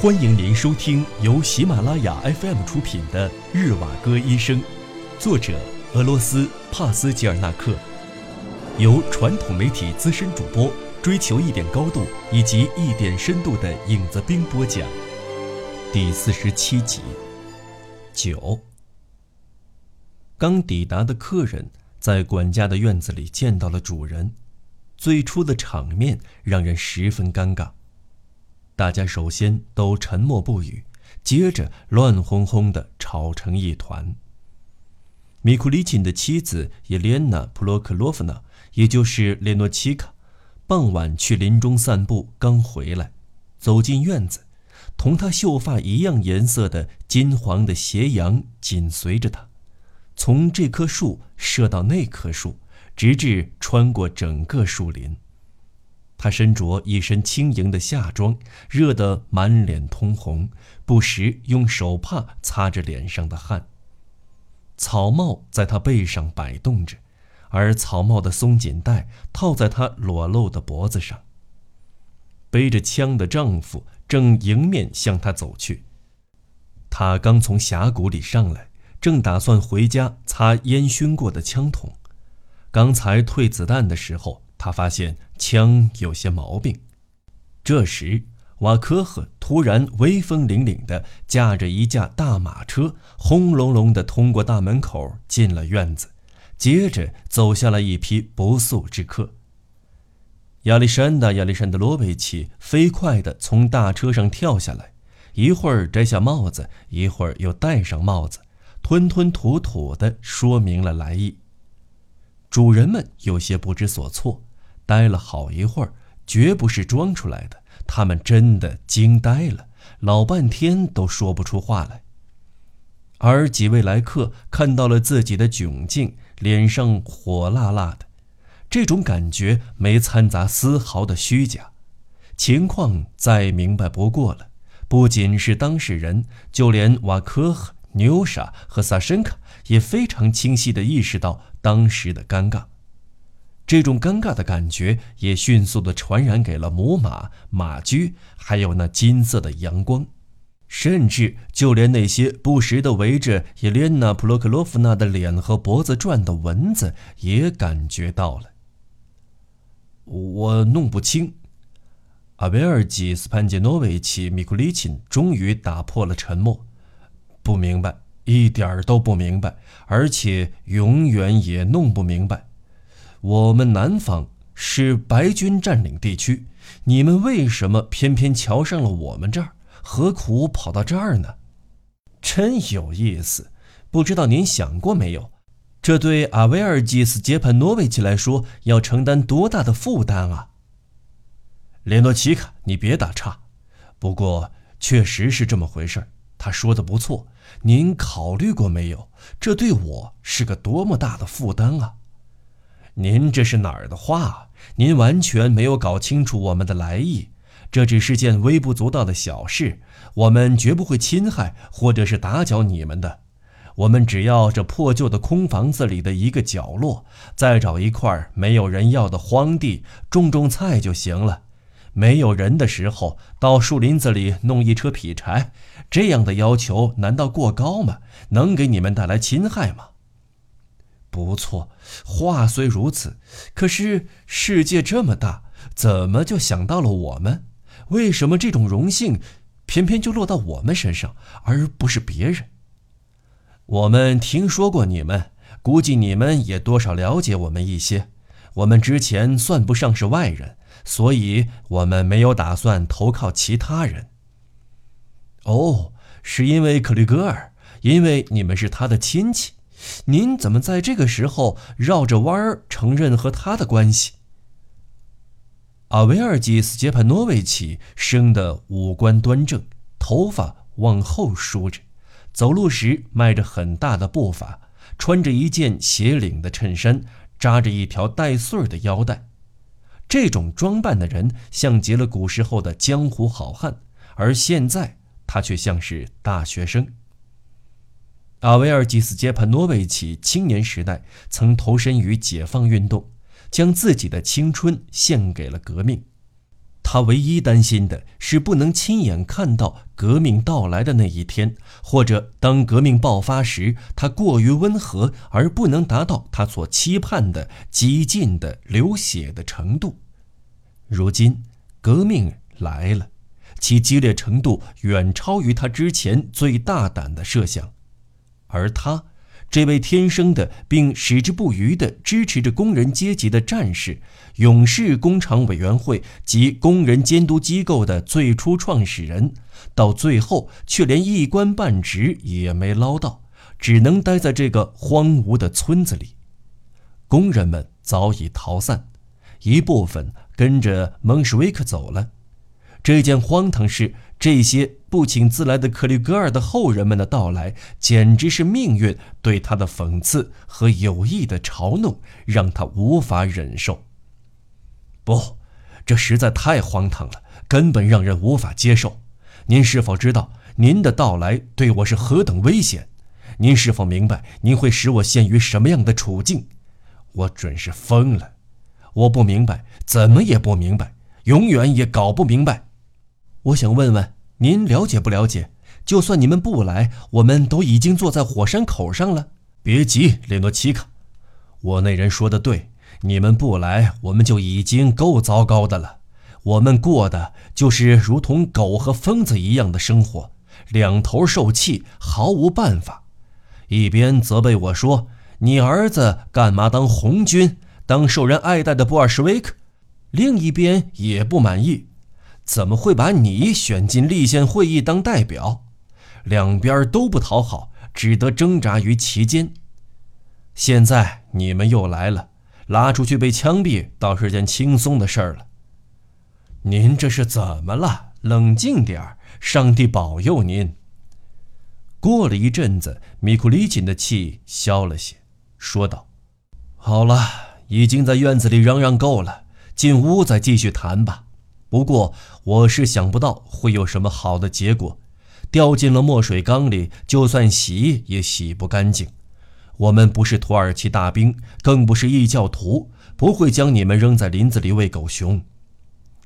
欢迎您收听由喜马拉雅 FM 出品的《日瓦戈医生》，作者俄罗斯帕斯吉尔纳克，由传统媒体资深主播追求一点高度以及一点深度的影子兵播讲，第四十七集。九。刚抵达的客人在管家的院子里见到了主人，最初的场面让人十分尴尬。大家首先都沉默不语，接着乱哄哄地吵成一团。米库里钦的妻子伊莲娜·普洛克洛夫娜，也就是列诺奇卡，傍晚去林中散步，刚回来，走进院子，同她秀发一样颜色的金黄的斜阳紧随着她，从这棵树射到那棵树，直至穿过整个树林。他身着一身轻盈的夏装，热得满脸通红，不时用手帕擦着脸上的汗。草帽在他背上摆动着，而草帽的松紧带套在他裸露的脖子上。背着枪的丈夫正迎面向他走去。他刚从峡谷里上来，正打算回家擦烟熏过的枪筒。刚才退子弹的时候。他发现枪有些毛病，这时瓦科赫突然威风凛凛地驾着一架大马车，轰隆隆地通过大门口进了院子，接着走下了一批不速之客。亚历山大·亚历山德罗维奇飞快地从大车上跳下来，一会儿摘下帽子，一会儿又戴上帽子，吞吞吐吐地说明了来意。主人们有些不知所措。待了好一会儿，绝不是装出来的，他们真的惊呆了，老半天都说不出话来。而几位来客看到了自己的窘境，脸上火辣辣的，这种感觉没掺杂丝毫的虚假。情况再明白不过了，不仅是当事人，就连瓦科赫、纽莎和萨申卡也非常清晰地意识到当时的尴尬。这种尴尬的感觉也迅速地传染给了母马、马驹，还有那金色的阳光，甚至就连那些不时地围着叶莲娜·普洛克洛夫娜的脸和脖子转的蚊子也感觉到了。我弄不清。阿维尔基斯潘杰诺维奇·米库里钦终于打破了沉默：“不明白，一点儿都不明白，而且永远也弄不明白。”我们南方是白军占领地区，你们为什么偏偏瞧上了我们这儿？何苦跑到这儿呢？真有意思，不知道您想过没有？这对阿维尔基斯杰潘诺维奇来说要承担多大的负担啊！连诺奇卡，你别打岔。不过确实是这么回事他说的不错，您考虑过没有？这对我是个多么大的负担啊！您这是哪儿的话？您完全没有搞清楚我们的来意。这只是件微不足道的小事，我们绝不会侵害或者是打搅你们的。我们只要这破旧的空房子里的一个角落，再找一块没有人要的荒地，种种菜就行了。没有人的时候，到树林子里弄一车劈柴，这样的要求难道过高吗？能给你们带来侵害吗？不错，话虽如此，可是世界这么大，怎么就想到了我们？为什么这种荣幸偏偏就落到我们身上，而不是别人？我们听说过你们，估计你们也多少了解我们一些。我们之前算不上是外人，所以我们没有打算投靠其他人。哦，是因为克里格尔，因为你们是他的亲戚。您怎么在这个时候绕着弯儿承认和他的关系？阿维尔基斯杰潘诺维奇生得五官端正，头发往后梳着，走路时迈着很大的步伐，穿着一件斜领的衬衫，扎着一条带穗儿的腰带。这种装扮的人像极了古时候的江湖好汉，而现在他却像是大学生。阿维尔基斯杰潘诺维奇青年时代曾投身于解放运动，将自己的青春献给了革命。他唯一担心的是不能亲眼看到革命到来的那一天，或者当革命爆发时，他过于温和而不能达到他所期盼的激进的流血的程度。如今，革命来了，其激烈程度远超于他之前最大胆的设想，而他。这位天生的并矢志不渝地支持着工人阶级的战士，勇士工厂委员会及工人监督机构的最初创始人，到最后却连一官半职也没捞到，只能待在这个荒芜的村子里。工人们早已逃散，一部分跟着蒙什维克走了。这件荒唐事。这些不请自来的克里格尔的后人们的到来，简直是命运对他的讽刺和有意的嘲弄，让他无法忍受。不，这实在太荒唐了，根本让人无法接受。您是否知道您的到来对我是何等危险？您是否明白您会使我陷于什么样的处境？我准是疯了！我不明白，怎么也不明白，永远也搞不明白。我想问问您，了解不了解？就算你们不来，我们都已经坐在火山口上了。别急，列诺奇卡，我那人说的对，你们不来，我们就已经够糟糕的了。我们过的就是如同狗和疯子一样的生活，两头受气，毫无办法。一边责备我说：“你儿子干嘛当红军，当受人爱戴的布尔什维克？”另一边也不满意。怎么会把你选进立宪会议当代表？两边都不讨好，只得挣扎于其间。现在你们又来了，拉出去被枪毙倒是件轻松的事儿了。您这是怎么了？冷静点儿，上帝保佑您。过了一阵子，米库里琴的气消了些，说道：“好了，已经在院子里嚷嚷够了，进屋再继续谈吧。”不过，我是想不到会有什么好的结果。掉进了墨水缸里，就算洗也洗不干净。我们不是土耳其大兵，更不是异教徒，不会将你们扔在林子里喂狗熊。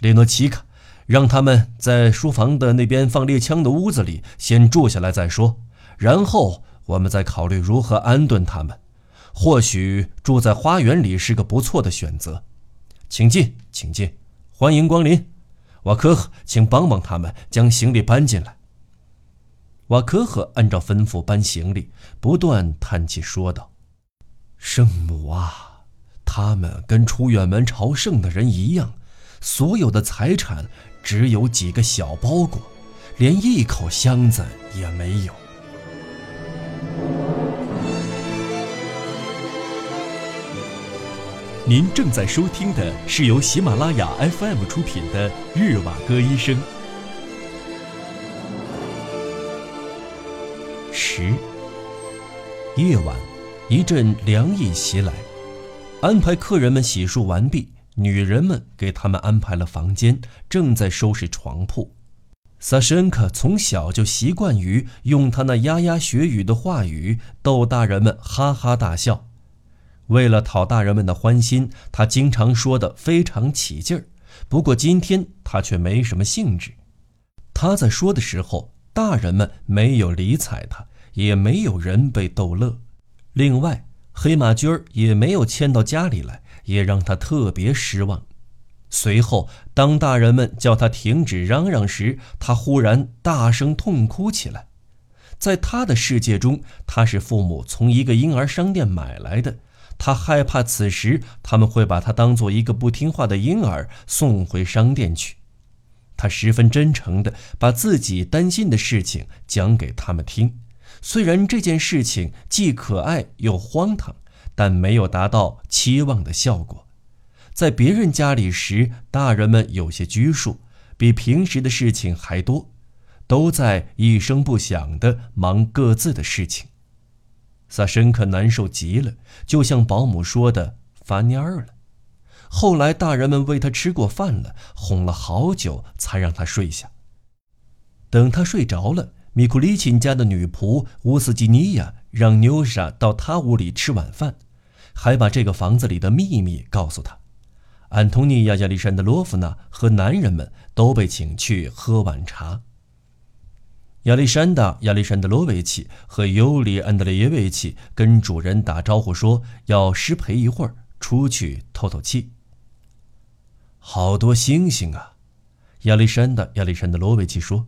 列诺奇卡，让他们在书房的那边放猎枪的屋子里先住下来再说，然后我们再考虑如何安顿他们。或许住在花园里是个不错的选择。请进，请进。欢迎光临，瓦科赫，请帮帮他们将行李搬进来。瓦科赫按照吩咐搬行李，不断叹气说道：“圣母啊，他们跟出远门朝圣的人一样，所有的财产只有几个小包裹，连一口箱子也没有。”您正在收听的是由喜马拉雅 FM 出品的《日瓦戈医生》。十夜晚，一阵凉意袭来。安排客人们洗漱完毕，女人们给他们安排了房间，正在收拾床铺。萨申克从小就习惯于用他那牙牙学语的话语逗大人们哈哈大笑。为了讨大人们的欢心，他经常说得非常起劲儿。不过今天他却没什么兴致。他在说的时候，大人们没有理睬他，也没有人被逗乐。另外，黑马驹儿也没有牵到家里来，也让他特别失望。随后，当大人们叫他停止嚷嚷时，他忽然大声痛哭起来。在他的世界中，他是父母从一个婴儿商店买来的。他害怕此时他们会把他当做一个不听话的婴儿送回商店去。他十分真诚地把自己担心的事情讲给他们听，虽然这件事情既可爱又荒唐，但没有达到期望的效果。在别人家里时，大人们有些拘束，比平时的事情还多，都在一声不响地忙各自的事情。萨申克难受极了，就像保姆说的发蔫儿了。后来大人们喂他吃过饭了，哄了好久才让他睡下。等他睡着了，米库里琴家的女仆乌斯基尼亚让纽莎到他屋里吃晚饭，还把这个房子里的秘密告诉他。安东尼娅·亚历山德罗夫娜和男人们都被请去喝晚茶。亚历山大·亚历山德罗维奇和尤里·安德烈耶维奇跟主人打招呼说要失陪一会儿，出去透透气。好多星星啊！亚历山大·亚历山德罗维奇说。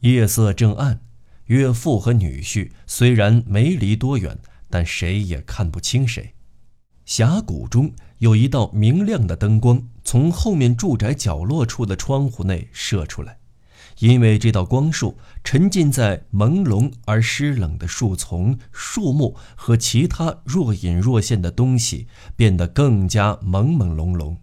夜色正暗，岳父和女婿虽然没离多远，但谁也看不清谁。峡谷中有一道明亮的灯光从后面住宅角落处的窗户内射出来。因为这道光束沉浸在朦胧而湿冷的树丛、树木和其他若隐若现的东西，变得更加朦朦胧胧。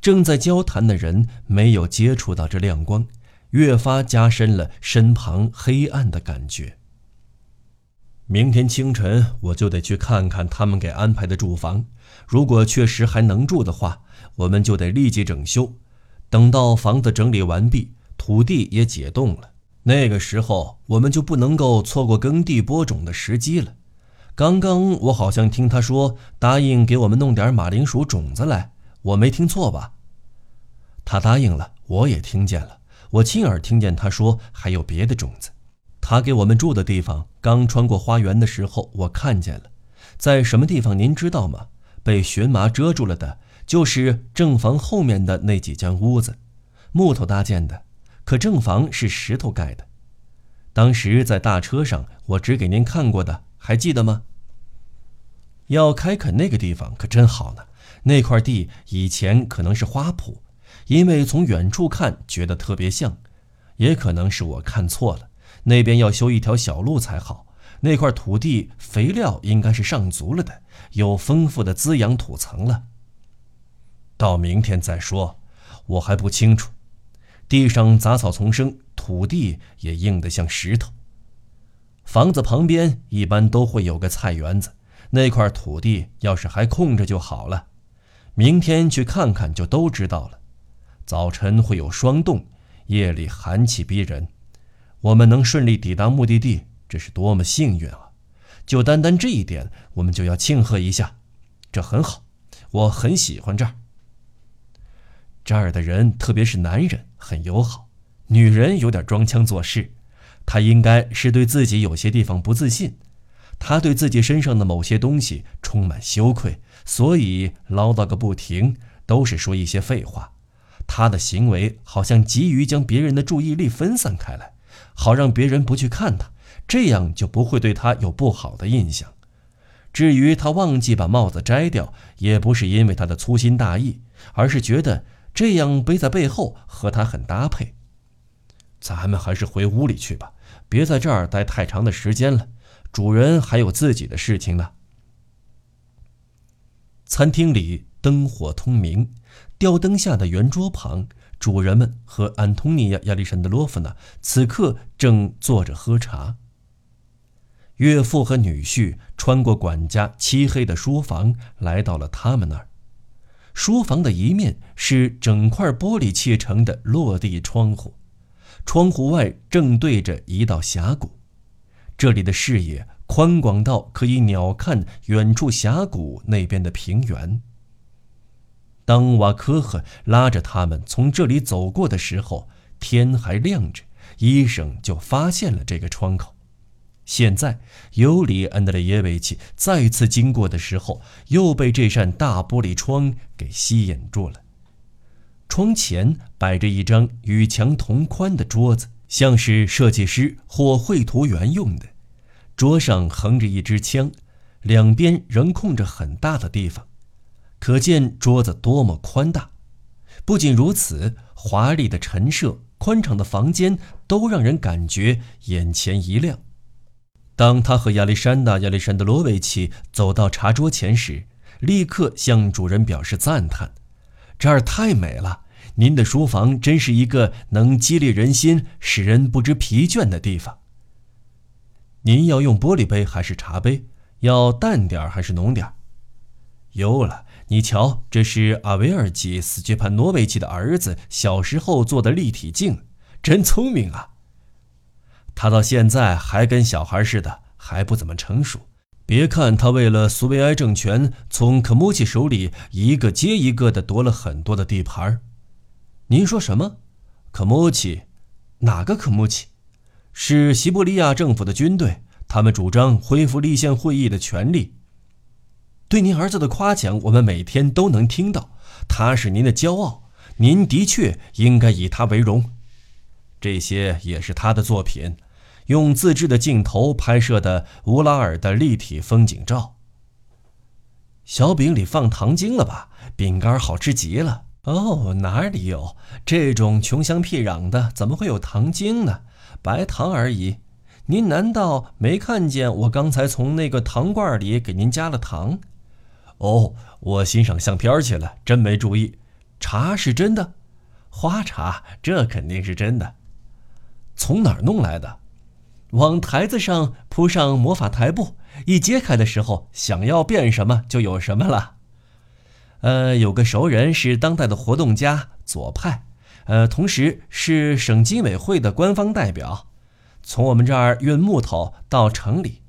正在交谈的人没有接触到这亮光，越发加深了身旁黑暗的感觉。明天清晨我就得去看看他们给安排的住房，如果确实还能住的话，我们就得立即整修。等到房子整理完毕。土地也解冻了，那个时候我们就不能够错过耕地播种的时机了。刚刚我好像听他说答应给我们弄点马铃薯种子来，我没听错吧？他答应了，我也听见了，我亲耳听见他说还有别的种子。他给我们住的地方，刚穿过花园的时候，我看见了，在什么地方您知道吗？被荨麻遮住了的，就是正房后面的那几间屋子，木头搭建的。可正房是石头盖的，当时在大车上我指给您看过的，还记得吗？要开垦那个地方可真好呢，那块地以前可能是花圃，因为从远处看觉得特别像，也可能是我看错了，那边要修一条小路才好。那块土地肥料应该是上足了的，有丰富的滋养土层了。到明天再说，我还不清楚。地上杂草丛生，土地也硬得像石头。房子旁边一般都会有个菜园子，那块土地要是还空着就好了。明天去看看就都知道了。早晨会有霜冻，夜里寒气逼人。我们能顺利抵达目的地，这是多么幸运啊！就单单这一点，我们就要庆贺一下。这很好，我很喜欢这儿。这儿的人，特别是男人，很友好；女人有点装腔作势。他应该是对自己有些地方不自信，他对自己身上的某些东西充满羞愧，所以唠叨个不停，都是说一些废话。他的行为好像急于将别人的注意力分散开来，好让别人不去看他，这样就不会对他有不好的印象。至于他忘记把帽子摘掉，也不是因为他的粗心大意，而是觉得。这样背在背后和他很搭配。咱们还是回屋里去吧，别在这儿待太长的时间了。主人还有自己的事情呢。餐厅里灯火通明，吊灯下的圆桌旁，主人们和安东尼亚·亚历山德罗夫娜此刻正坐着喝茶。岳父和女婿穿过管家漆黑的书房，来到了他们那儿。书房的一面是整块玻璃砌成的落地窗户，窗户外正对着一道峡谷，这里的视野宽广到可以鸟瞰远处峡谷那边的平原。当瓦科赫拉着他们从这里走过的时候，天还亮着，医生就发现了这个窗口。现在，尤里安德烈耶维奇再次经过的时候，又被这扇大玻璃窗给吸引住了。窗前摆着一张与墙同宽的桌子，像是设计师或绘图员用的。桌上横着一支枪，两边仍空着很大的地方，可见桌子多么宽大。不仅如此，华丽的陈设、宽敞的房间都让人感觉眼前一亮。当他和亚历山大·亚历山德罗维奇走到茶桌前时，立刻向主人表示赞叹：“这儿太美了！您的书房真是一个能激励人心、使人不知疲倦的地方。您要用玻璃杯还是茶杯？要淡点儿还是浓点儿？有了，你瞧，这是阿维尔吉·斯杰潘诺维奇的儿子小时候做的立体镜，真聪明啊！”他到现在还跟小孩似的，还不怎么成熟。别看他为了苏维埃政权，从可穆奇手里一个接一个的夺了很多的地盘您说什么？可穆奇？哪个可穆奇？是西伯利亚政府的军队，他们主张恢复立宪会议的权利。对您儿子的夸奖，我们每天都能听到。他是您的骄傲，您的确应该以他为荣。这些也是他的作品，用自制的镜头拍摄的乌拉尔的立体风景照。小饼里放糖精了吧？饼干好吃极了。哦，哪里有这种穷乡僻壤的？怎么会有糖精呢？白糖而已。您难道没看见我刚才从那个糖罐里给您加了糖？哦，我欣赏相片去了，真没注意。茶是真的，花茶这肯定是真的。从哪儿弄来的？往台子上铺上魔法台布，一揭开的时候，想要变什么就有什么了。呃，有个熟人是当代的活动家，左派，呃，同时是省经委会的官方代表，从我们这儿运木头到城里，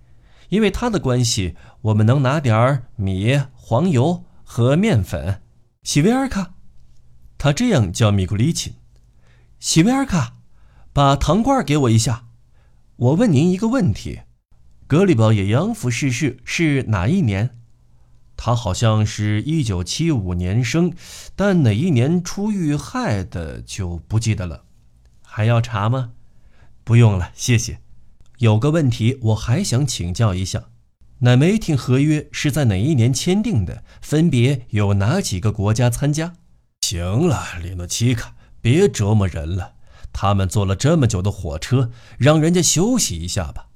因为他的关系，我们能拿点儿米、黄油和面粉。西维尔卡，他这样叫米库里钦。西维尔卡，把糖罐给我一下。我问您一个问题：格里宝也扬夫逝世是哪一年？他好像是一九七五年生，但哪一年出遇害的就不记得了。还要查吗？不用了，谢谢。有个问题我还想请教一下：乃梅廷合约是在哪一年签订的？分别有哪几个国家参加？行了，里诺奇卡，别折磨人了。他们坐了这么久的火车，让人家休息一下吧。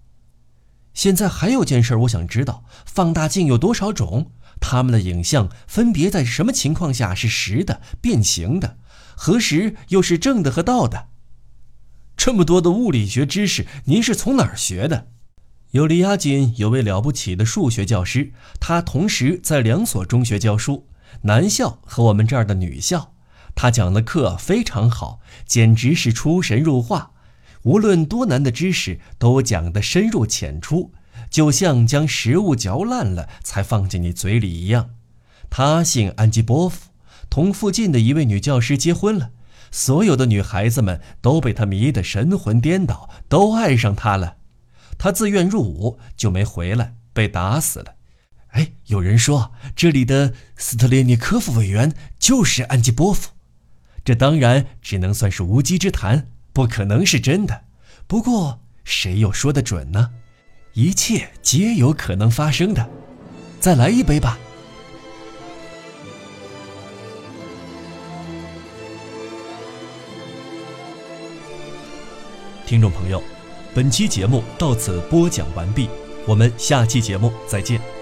现在还有件事我想知道：放大镜有多少种？他们的影像分别在什么情况下是实的、变形的？何时又是正的和倒的？这么多的物理学知识，您是从哪儿学的？尤利亚金有位了不起的数学教师，他同时在两所中学教书，男校和我们这儿的女校。他讲的课非常好，简直是出神入化。无论多难的知识，都讲得深入浅出。就像将食物嚼烂了才放进你嘴里一样。他姓安吉波夫，同附近的一位女教师结婚了。所有的女孩子们都被他迷得神魂颠倒，都爱上他了。他自愿入伍就没回来，被打死了。哎，有人说这里的斯特列尼科夫委员就是安吉波夫，这当然只能算是无稽之谈，不可能是真的。不过谁又说得准呢？一切皆有可能发生的，再来一杯吧。听众朋友，本期节目到此播讲完毕，我们下期节目再见。